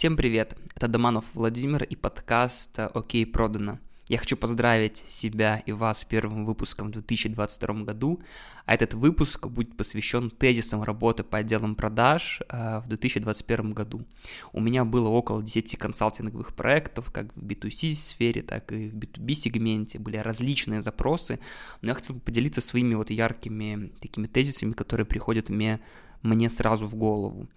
Всем привет! Это Доманов Владимир и подкаст «Окей, продано». Я хочу поздравить себя и вас первым выпуском в 2022 году, а этот выпуск будет посвящен тезисам работы по отделам продаж э, в 2021 году. У меня было около 10 консалтинговых проектов, как в B2C сфере, так и в B2B сегменте, были различные запросы, но я хотел бы поделиться своими вот яркими такими тезисами, которые приходят мне, мне сразу в голову.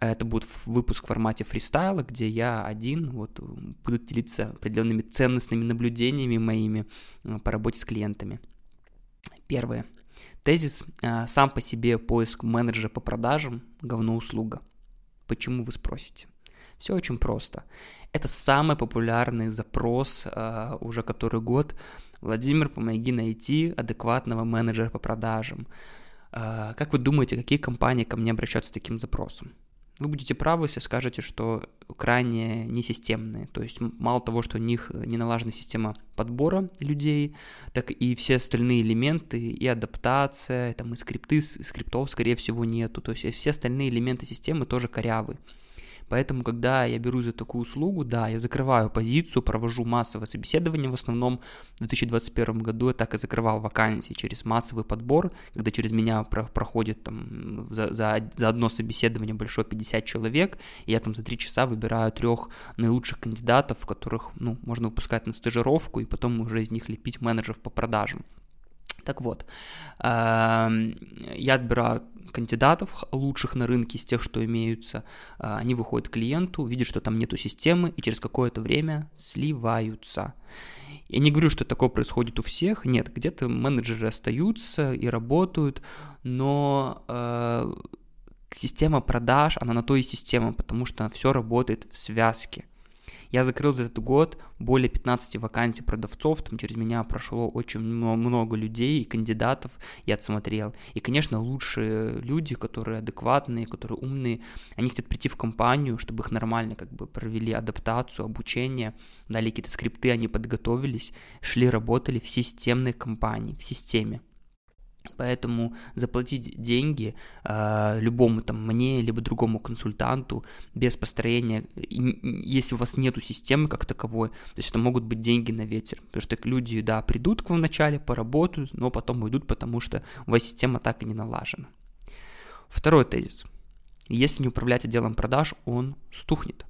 Это будет выпуск в формате фристайла, где я один вот буду делиться определенными ценностными наблюдениями моими э, по работе с клиентами. Первое. Тезис э, «Сам по себе поиск менеджера по продажам – говно услуга». Почему вы спросите? Все очень просто. Это самый популярный запрос uh, уже который год. Владимир, помоги найти адекватного менеджера по продажам. Как вы думаете, какие компании ко мне обращаются с таким запросом? Вы будете правы, если скажете, что крайне несистемные. То есть мало того, что у них не налажена система подбора людей, так и все остальные элементы, и адаптация, там и скрипты, скриптов, скорее всего, нету. То есть все остальные элементы системы тоже корявы. Поэтому, когда я беру за такую услугу, да, я закрываю позицию, провожу массовое собеседование. В основном в 2021 году я так и закрывал вакансии через массовый подбор, когда через меня про проходит там за, за, за одно собеседование большое 50 человек, и я там за 3 часа выбираю трех наилучших кандидатов, которых, ну, можно выпускать на стажировку, и потом уже из них лепить менеджеров по продажам. Так вот, эм, я отбираю кандидатов лучших на рынке из тех, что имеются, э, они выходят к клиенту, видят, что там нету системы, и через какое-то время сливаются. Я не говорю, что такое происходит у всех, нет, где-то менеджеры остаются и работают, но э, система продаж, она на то и система, потому что все работает в связке. Я закрыл за этот год более 15 вакансий продавцов, там через меня прошло очень много людей и кандидатов, я отсмотрел. И, конечно, лучшие люди, которые адекватные, которые умные, они хотят прийти в компанию, чтобы их нормально как бы провели адаптацию, обучение, дали какие-то скрипты, они подготовились, шли, работали в системной компании, в системе. Поэтому заплатить деньги э, любому там мне, либо другому консультанту без построения, если у вас нету системы как таковой, то есть это могут быть деньги на ветер. Потому что люди, да, придут к вам вначале, поработают, но потом уйдут, потому что у вас система так и не налажена. Второй тезис. Если не управлять отделом продаж, он стухнет.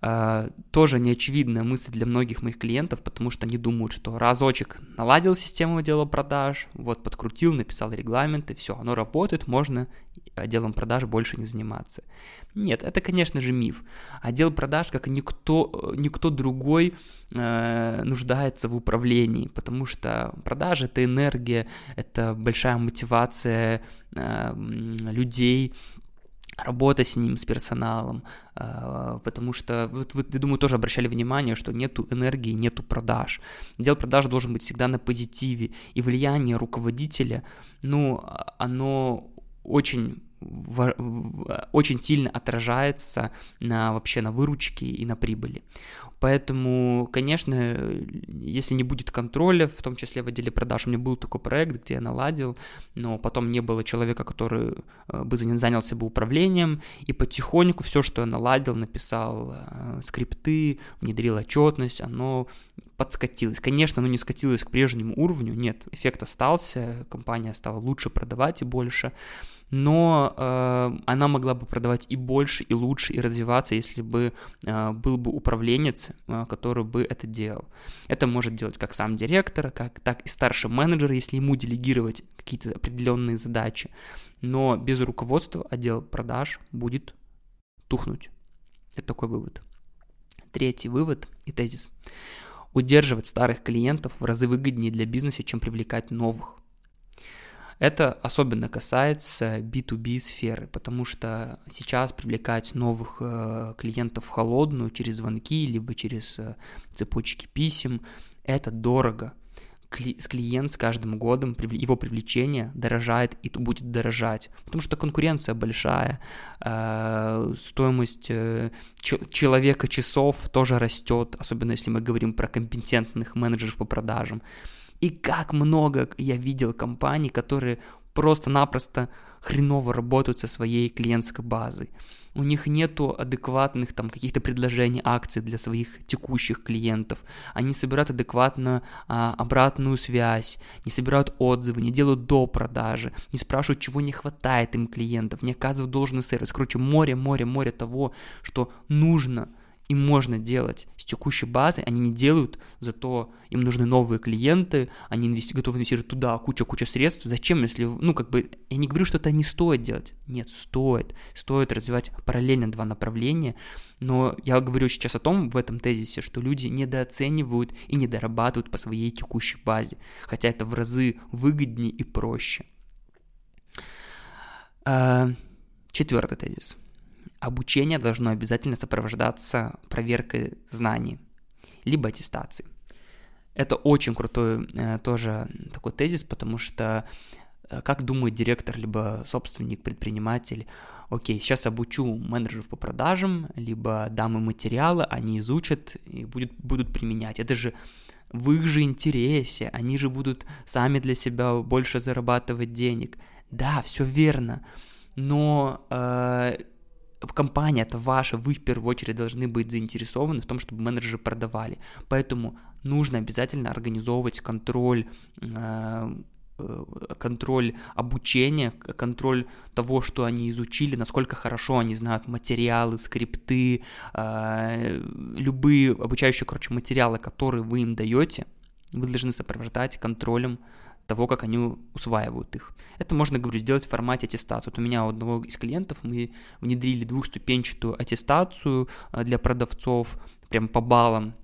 Uh, тоже неочевидная мысль для многих моих клиентов, потому что они думают, что разочек наладил систему отдела продаж, вот подкрутил, написал регламенты, все, оно работает, можно отделом продаж больше не заниматься. Нет, это, конечно же, миф. Отдел продаж, как и никто, никто другой, э, нуждается в управлении, потому что продажи — это энергия, это большая мотивация э, людей, работа с ним, с персоналом, а, потому что вот вы, я думаю, тоже обращали внимание, что нету энергии, нету продаж. Дел продаж должен быть всегда на позитиве, и влияние руководителя, ну, оно очень очень сильно отражается на вообще на выручке и на прибыли. Поэтому, конечно, если не будет контроля, в том числе в отделе продаж, у меня был такой проект, где я наладил, но потом не было человека, который э, бы занялся бы управлением, и потихоньку все, что я наладил, написал э, скрипты, внедрил отчетность, оно подскатилось. Конечно, оно не скатилось к прежнему уровню, нет, эффект остался, компания стала лучше продавать и больше, но э, она могла бы продавать и больше, и лучше, и развиваться, если бы э, был бы управленец, э, который бы это делал. Это может делать как сам директор, как, так и старший менеджер, если ему делегировать какие-то определенные задачи. Но без руководства отдел продаж будет тухнуть. Это такой вывод. Третий вывод и тезис. Удерживать старых клиентов в разы выгоднее для бизнеса, чем привлекать новых. Это особенно касается B2B сферы, потому что сейчас привлекать новых э, клиентов в холодную через звонки, либо через э, цепочки писем, это дорого. Кли- клиент с каждым годом, его привлечение дорожает и будет дорожать, потому что конкуренция большая, э, стоимость человека часов тоже растет, особенно если мы говорим про компетентных менеджеров по продажам. И как много я видел компаний, которые просто-напросто хреново работают со своей клиентской базой. У них нету адекватных там каких-то предложений, акций для своих текущих клиентов. Они собирают адекватную а, обратную связь, не собирают отзывы, не делают до продажи, не спрашивают, чего не хватает им клиентов, не оказывают должный сервис. Короче, море, море, море того, что нужно и можно делать с текущей базой, они не делают, зато им нужны новые клиенты, они инвести- готовы инвестировать туда куча-куча средств. Зачем, если, ну, как бы, я не говорю, что это не стоит делать. Нет, стоит. Стоит развивать параллельно два направления, но я говорю сейчас о том, в этом тезисе, что люди недооценивают и недорабатывают по своей текущей базе, хотя это в разы выгоднее и проще. А, четвертый тезис – обучение должно обязательно сопровождаться проверкой знаний, либо аттестацией. Это очень крутой э, тоже такой тезис, потому что э, как думает директор, либо собственник, предприниматель, окей, сейчас обучу менеджеров по продажам, либо дам им материалы, они изучат и будет, будут применять. Это же в их же интересе, они же будут сами для себя больше зарабатывать денег. Да, все верно, но э, компания это ваша, вы в первую очередь должны быть заинтересованы в том, чтобы менеджеры продавали. Поэтому нужно обязательно организовывать контроль э, э, контроль обучения, контроль того, что они изучили, насколько хорошо они знают материалы, скрипты, э, любые обучающие, короче, материалы, которые вы им даете, вы должны сопровождать контролем того, как они усваивают их. Это можно, говорю, сделать в формате аттестации. Вот у меня у одного из клиентов мы внедрили двухступенчатую аттестацию э, для продавцов, прям по баллам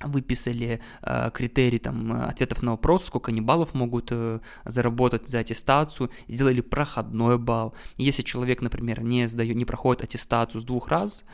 выписали э, критерий там ответов на вопрос, сколько они баллов могут э, заработать за аттестацию, сделали проходной балл. Если человек, например, не сдает, не проходит аттестацию с двух раз,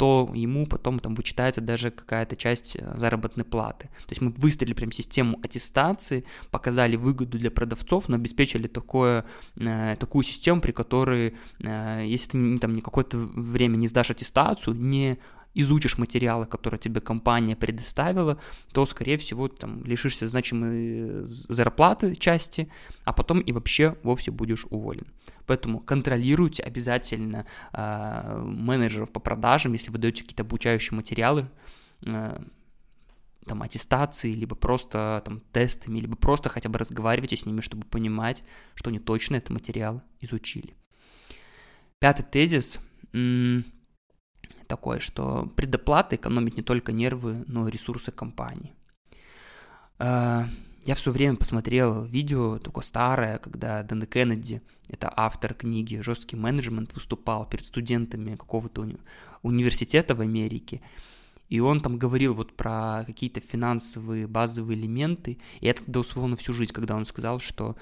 то ему потом там вычитается даже какая-то часть э, заработной платы. То есть мы выстроили прям систему аттестации, показали выгоду для продавцов, но обеспечили такое, э, такую систему, при которой, э, если ты там не какое-то время не сдашь аттестацию, не изучишь материалы, которые тебе компания предоставила, то, скорее всего, там лишишься значимой зарплаты части, а потом и вообще вовсе будешь уволен. Поэтому контролируйте обязательно э, менеджеров по продажам, если вы даете какие-то обучающие материалы, э, там, аттестации, либо просто там тестами, либо просто хотя бы разговаривайте с ними, чтобы понимать, что они точно этот материал изучили. Пятый тезис такой, что предоплата экономит не только нервы, но и ресурсы компании. А, я все время посмотрел видео такое старое, когда Дэн Кеннеди, это автор книги «Жесткий менеджмент», выступал перед студентами какого-то уни- университета в Америке, и он там говорил вот про какие-то финансовые базовые элементы, и это тогда условно всю жизнь, когда он сказал, что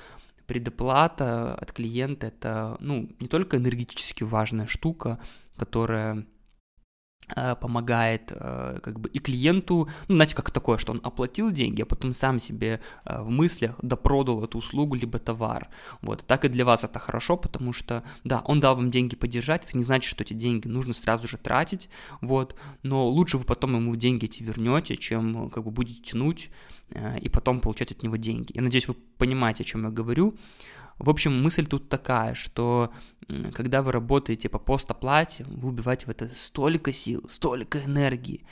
предоплата от клиента это, ну, не только энергетически важная штука, которая Э, помогает э, как бы и клиенту, ну, знаете, как такое, что он оплатил деньги, а потом сам себе э, в мыслях допродал эту услугу либо товар. Вот, так и для вас это хорошо, потому что, да, он дал вам деньги поддержать, это не значит, что эти деньги нужно сразу же тратить, вот, но лучше вы потом ему деньги эти вернете, чем как бы будете тянуть и потом получать от него деньги. Я надеюсь, вы понимаете, о чем я говорю. В общем, мысль тут такая, что когда вы работаете по постоплате, вы убиваете в это столько сил, столько энергии.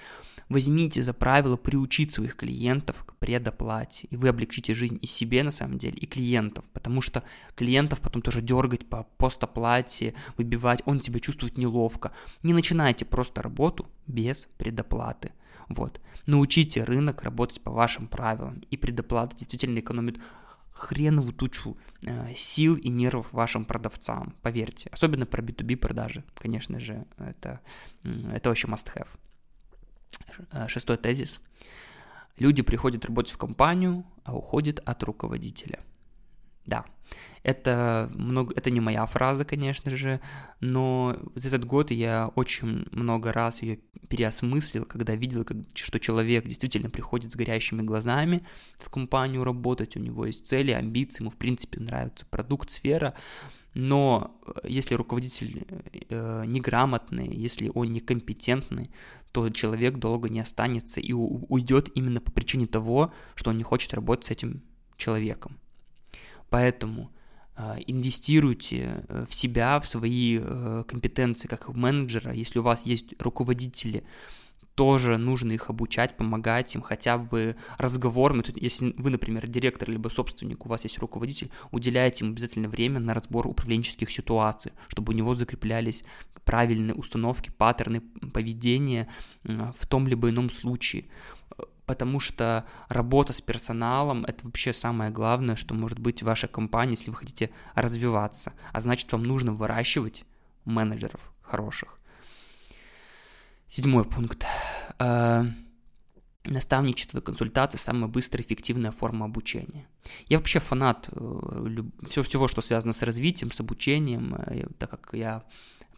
Возьмите за правило приучить своих клиентов к предоплате, и вы облегчите жизнь и себе, на самом деле, и клиентов, потому что клиентов потом тоже дергать по постоплате, выбивать, он себя чувствует неловко. Не начинайте просто работу без предоплаты. Вот. Научите рынок работать по вашим правилам, и предоплата действительно экономит хреновую тучу э, сил и нервов вашим продавцам, поверьте. Особенно про B2B продажи, конечно же, это, это вообще must have. Э, шестой тезис. Люди приходят работать в компанию, а уходят от руководителя. Да, это, много, это не моя фраза, конечно же, но за этот год я очень много раз ее переосмыслил, когда видел, как, что человек действительно приходит с горящими глазами в компанию работать, у него есть цели, амбиции, ему в принципе нравится продукт, сфера, но э, если руководитель э, неграмотный, если он некомпетентный, то человек долго не останется и уйдет именно по причине того, что он не хочет работать с этим человеком. Поэтому э, инвестируйте в себя, в свои компетенции как менеджера. Если у вас есть руководители, тоже нужно их обучать, помогать им хотя бы разговорами. Если вы, например, директор либо собственник, у вас есть руководитель, уделяйте им обязательно время на разбор управленческих ситуаций, чтобы у него закреплялись правильные установки, паттерны поведения в том либо ином случае. Потому что работа с персоналом – это вообще самое главное, что может быть в вашей компании, если вы хотите развиваться. А значит, вам нужно выращивать менеджеров хороших. Седьмой пункт. Э, наставничество и консультации – самая быстрая и эффективная форма обучения. Я вообще фанат э, всего, что связано с развитием, с обучением, э, так как я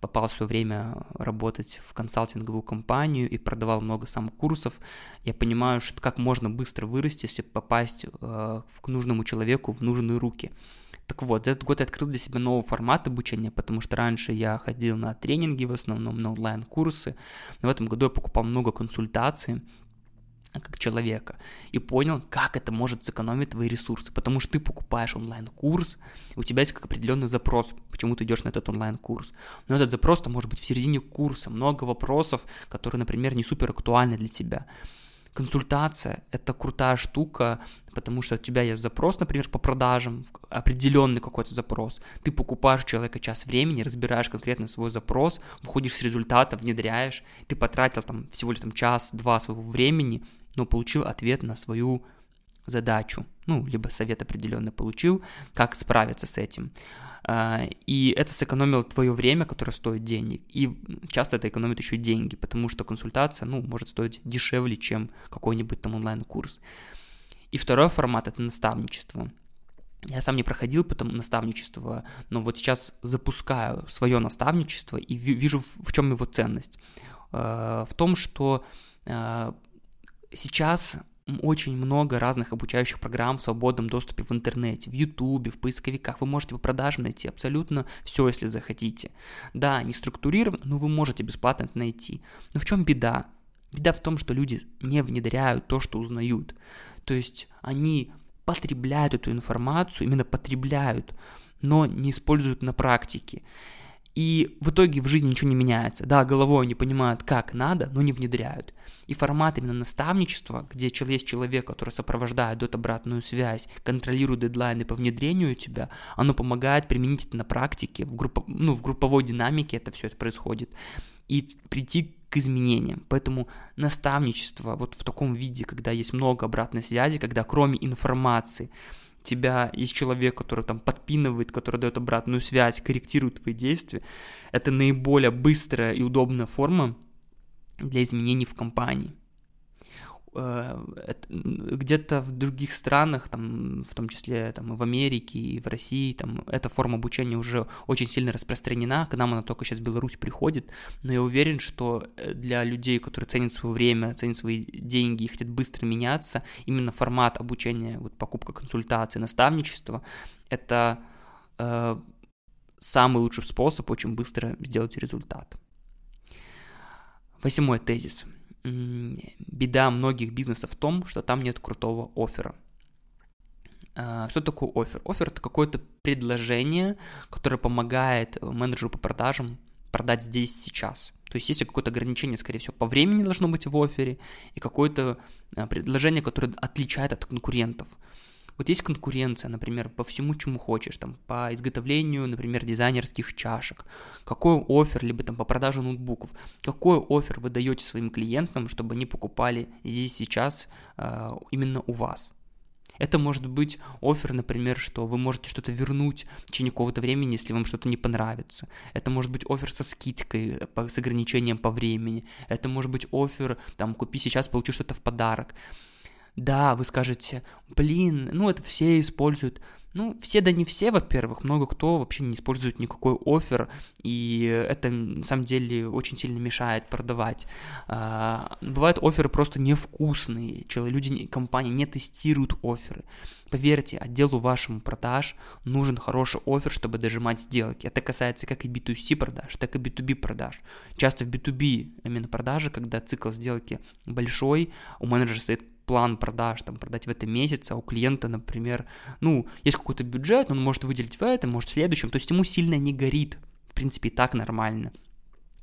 попал в свое время работать в консалтинговую компанию и продавал много сам курсов, я понимаю, что как можно быстро вырасти, если попасть к нужному человеку в нужные руки – так вот, за этот год я открыл для себя новый формат обучения, потому что раньше я ходил на тренинги в основном, на онлайн-курсы, но в этом году я покупал много консультаций, как человека, и понял, как это может сэкономить твои ресурсы, потому что ты покупаешь онлайн-курс, у тебя есть как определенный запрос, почему ты идешь на этот онлайн-курс. Но этот запрос там может быть в середине курса, много вопросов, которые, например, не супер актуальны для тебя. Консультация – это крутая штука, потому что у тебя есть запрос, например, по продажам, определенный какой-то запрос. Ты покупаешь у человека час времени, разбираешь конкретно свой запрос, выходишь с результата, внедряешь, ты потратил там всего лишь там час-два своего времени, но получил ответ на свою задачу, ну, либо совет определенно получил, как справиться с этим. А, и это сэкономило твое время, которое стоит денег. И часто это экономит еще деньги, потому что консультация, ну, может стоить дешевле, чем какой-нибудь там онлайн-курс. И второй формат – это наставничество. Я сам не проходил потом наставничество, но вот сейчас запускаю свое наставничество и вижу, в чем его ценность. А, в том, что а, сейчас очень много разных обучающих программ в свободном доступе в интернете, в Ютубе, в поисковиках. Вы можете по продажам найти абсолютно все, если захотите. Да, не структурировано, но вы можете бесплатно это найти. Но в чем беда? Беда в том, что люди не внедряют то, что узнают. То есть они потребляют эту информацию, именно потребляют, но не используют на практике. И в итоге в жизни ничего не меняется. Да, головой они понимают, как надо, но не внедряют. И формат именно наставничества, где есть человек, который сопровождает, дает обратную связь, контролирует дедлайны по внедрению тебя, оно помогает применить это на практике, в, группо, ну, в групповой динамике это все это происходит, и прийти к изменениям. Поэтому наставничество вот в таком виде, когда есть много обратной связи, когда кроме информации тебя есть человек, который там подпинывает, который дает обратную связь, корректирует твои действия, это наиболее быстрая и удобная форма для изменений в компании. Э, где-то в других странах, там, в том числе там, в Америке, и в России, там, эта форма обучения уже очень сильно распространена, к нам она только сейчас в Беларусь приходит, но я уверен, что э, для людей, которые ценят свое время, ценят свои деньги и хотят быстро меняться, именно формат обучения, вот покупка консультации, наставничество, это э, самый лучший способ очень быстро сделать результат. Восьмой тезис – беда многих бизнесов в том, что там нет крутого оффера. А, что такое офер? Офер это какое-то предложение, которое помогает менеджеру по продажам продать здесь сейчас. То есть есть какое-то ограничение, скорее всего, по времени должно быть в офере, и какое-то а, предложение, которое отличает от конкурентов. Вот есть конкуренция, например, по всему, чему хочешь, там, по изготовлению, например, дизайнерских чашек, какой офер, либо там по продаже ноутбуков, какой офер вы даете своим клиентам, чтобы они покупали здесь сейчас э, именно у вас. Это может быть офер, например, что вы можете что-то вернуть в течение какого-то времени, если вам что-то не понравится. Это может быть офер со скидкой, с ограничением по времени. Это может быть офер, там, купи сейчас, получи что-то в подарок. Да, вы скажете, блин, ну это все используют. Ну, все да не все, во-первых, много кто вообще не использует никакой офер, и это на самом деле очень сильно мешает продавать. А, бывают оферы просто невкусные, люди, компании не тестируют оферы. Поверьте, отделу вашему продаж нужен хороший офер, чтобы дожимать сделки. Это касается как и B2C продаж, так и B2B продаж. Часто в B2B именно продажи, когда цикл сделки большой, у менеджера стоит план продаж, там, продать в этом месяце, а у клиента, например, ну, есть какой-то бюджет, он может выделить в этом, может в следующем, то есть ему сильно не горит, в принципе, и так нормально.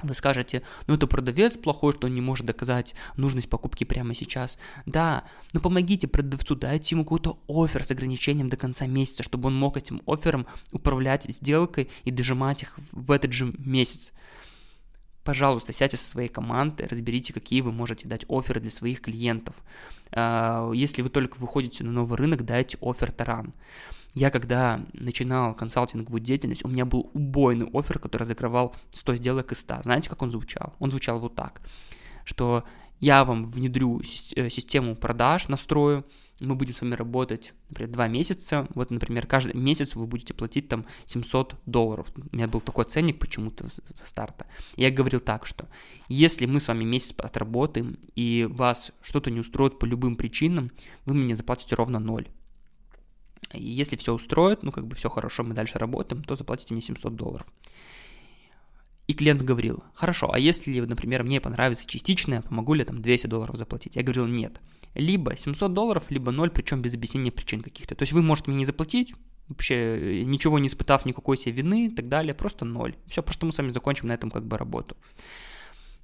Вы скажете, ну это продавец плохой, что он не может доказать нужность покупки прямо сейчас. Да, но помогите продавцу, дайте ему какой-то офер с ограничением до конца месяца, чтобы он мог этим оффером управлять сделкой и дожимать их в этот же месяц. Пожалуйста, сядьте со своей командой, разберите, какие вы можете дать оферы для своих клиентов. А, если вы только выходите на новый рынок, дайте офер таран. Я когда начинал консалтинговую деятельность, у меня был убойный офер, который закрывал 100 сделок из 100. Знаете, как он звучал? Он звучал вот так, что я вам внедрю э, систему продаж, настрою, мы будем с вами работать, например, два месяца, вот, например, каждый месяц вы будете платить там 700 долларов. У меня был такой ценник почему-то со старта. Я говорил так, что если мы с вами месяц отработаем, и вас что-то не устроит по любым причинам, вы мне заплатите ровно ноль. И если все устроит, ну как бы все хорошо, мы дальше работаем, то заплатите мне 700 долларов. И клиент говорил, хорошо, а если, например, мне понравится частичное, помогу ли там 200 долларов заплатить? Я говорил, нет. Либо 700 долларов, либо 0, причем без объяснения причин каких-то. То есть вы можете мне не заплатить, вообще ничего не испытав никакой себе вины и так далее, просто 0. Все, просто мы с вами закончим на этом как бы работу.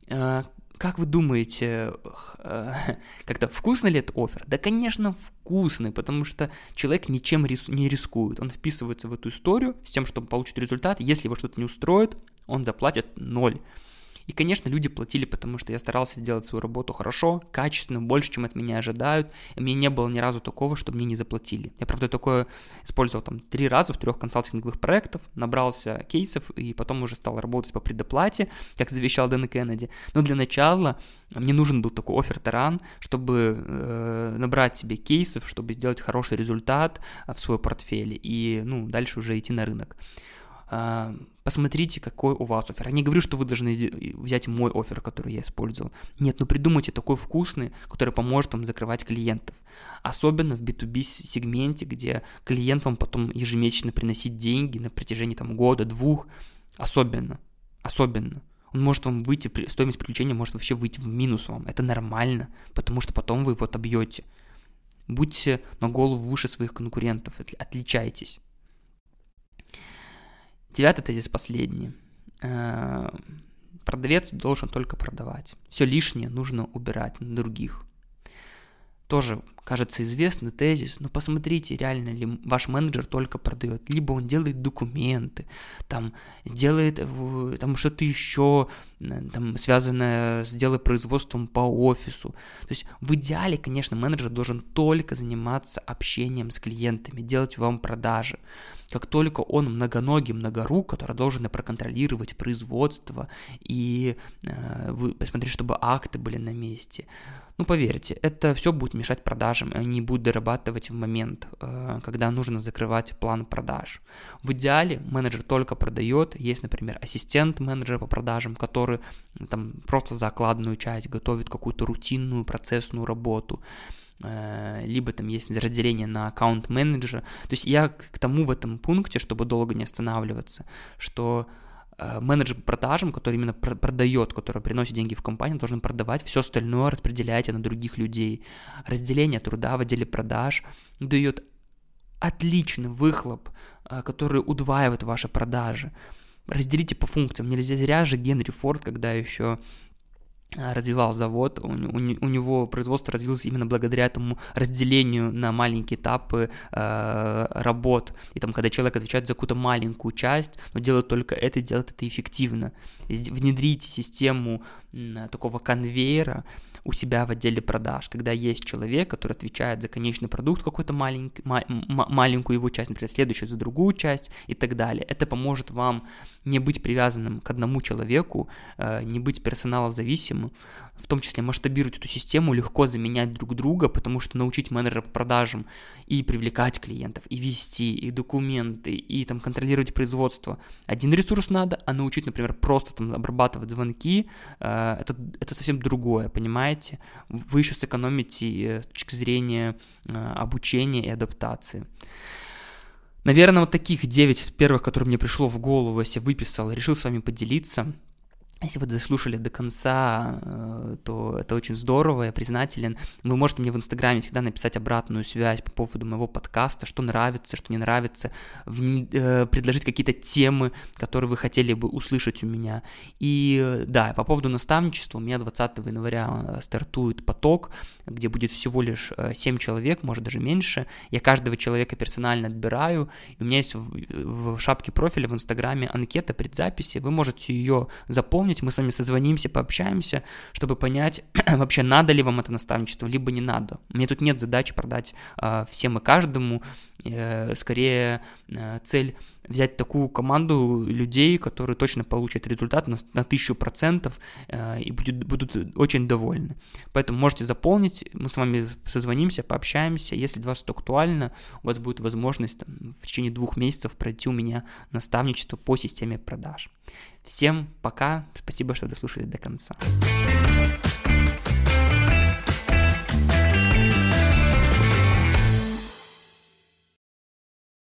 Э, как вы думаете, э, как-то вкусный ли это офер? Да, конечно, вкусный, потому что человек ничем рис- не рискует. Он вписывается в эту историю с тем, чтобы получить результат. Если его что-то не устроит, он заплатит ноль. И, конечно, люди платили, потому что я старался сделать свою работу хорошо, качественно, больше, чем от меня ожидают. И мне не было ни разу такого, чтобы мне не заплатили. Я, правда, такое использовал там три раза в трех консалтинговых проектах, набрался кейсов и потом уже стал работать по предоплате, как завещал Дэн Кеннеди. Но для начала мне нужен был такой офер таран, чтобы э, набрать себе кейсов, чтобы сделать хороший результат в свой портфель и, ну, дальше уже идти на рынок. Посмотрите, какой у вас офер. Я не говорю, что вы должны взять мой офер, который я использовал. Нет, ну придумайте такой вкусный, который поможет вам закрывать клиентов. Особенно в B2B сегменте, где клиент вам потом ежемесячно приносит деньги на протяжении там года, двух. Особенно, особенно. Он может вам выйти, стоимость приключения может вообще выйти в минус вам. Это нормально, потому что потом вы его отобьете. Будьте на голову выше своих конкурентов, отличайтесь. Девятый тезис последний. Э, продавец должен только продавать. Все лишнее нужно убирать на других. Тоже кажется известный тезис, но посмотрите, реально ли ваш менеджер только продает, либо он делает документы, там делает там что-то еще, там связанное с делопроизводством по офису. То есть в идеале, конечно, менеджер должен только заниматься общением с клиентами, делать вам продажи. Как только он многоногий, многорук, который должен проконтролировать производство и э, посмотреть, чтобы акты были на месте, ну, поверьте, это все будет мешать продажам, и они будут дорабатывать в момент, э, когда нужно закрывать план продаж. В идеале менеджер только продает, есть, например, ассистент менеджера по продажам, который там просто за окладную часть готовит какую-то рутинную процессную работу, э, либо там есть разделение на аккаунт менеджера. То есть я к тому в этом пункте, чтобы долго не останавливаться, что менеджер по продажам, который именно продает, который приносит деньги в компанию, должен продавать, все остальное распределяйте на других людей. Разделение труда в отделе продаж дает отличный выхлоп, э, который удваивает ваши продажи. Разделите по функциям. Нельзя зря же Генри Форд, когда еще Э, развивал завод, у, у, у него производство развилось именно благодаря этому разделению на маленькие этапы э, работ. И там, когда человек отвечает за какую-то маленькую часть, но делает только это, делает это эффективно. Внедрите систему э, такого конвейера, у себя в отделе продаж, когда есть человек, который отвечает за конечный продукт какой-то маленький, ма- маленькую его часть, например, следующую за другую часть и так далее. Это поможет вам не быть привязанным к одному человеку, э, не быть персоналозависимым, в том числе масштабировать эту систему, легко заменять друг друга, потому что научить менеджера по продажам и привлекать клиентов, и вести, и документы, и там контролировать производство. Один ресурс надо, а научить, например, просто там обрабатывать звонки, э, это, это совсем другое, понимаете? Вы еще сэкономите э, с точки зрения обучения и адаптации. Наверное, вот таких 9 первых, которые мне пришло в голову, я себе выписал, решил с вами поделиться. Если вы дослушали до конца, э, то это очень здорово, я признателен. Вы можете мне в Инстаграме всегда написать обратную связь по поводу моего подкаста, что нравится, что не нравится, вне, э, предложить какие-то темы, которые вы хотели бы услышать у меня. И да, по поводу наставничества, у меня 20 января э, стартует поток, где будет всего лишь 7 человек, может даже меньше. Я каждого человека персонально отбираю, и у меня есть в, в шапке профиля в Инстаграме анкета предзаписи, вы можете ее заполнить, запомнить, мы с вами созвонимся, пообщаемся, чтобы понять, вообще надо ли вам это наставничество, либо не надо. Мне тут нет задачи продать э, всем и каждому, э, скорее э, цель взять такую команду людей, которые точно получат результат на, на тысячу процентов э, и будет, будут очень довольны. Поэтому можете заполнить, мы с вами созвонимся, пообщаемся. Если для вас это актуально, у вас будет возможность там, в течение двух месяцев пройти у меня наставничество по системе продаж. Всем пока, спасибо, что дослушали до конца.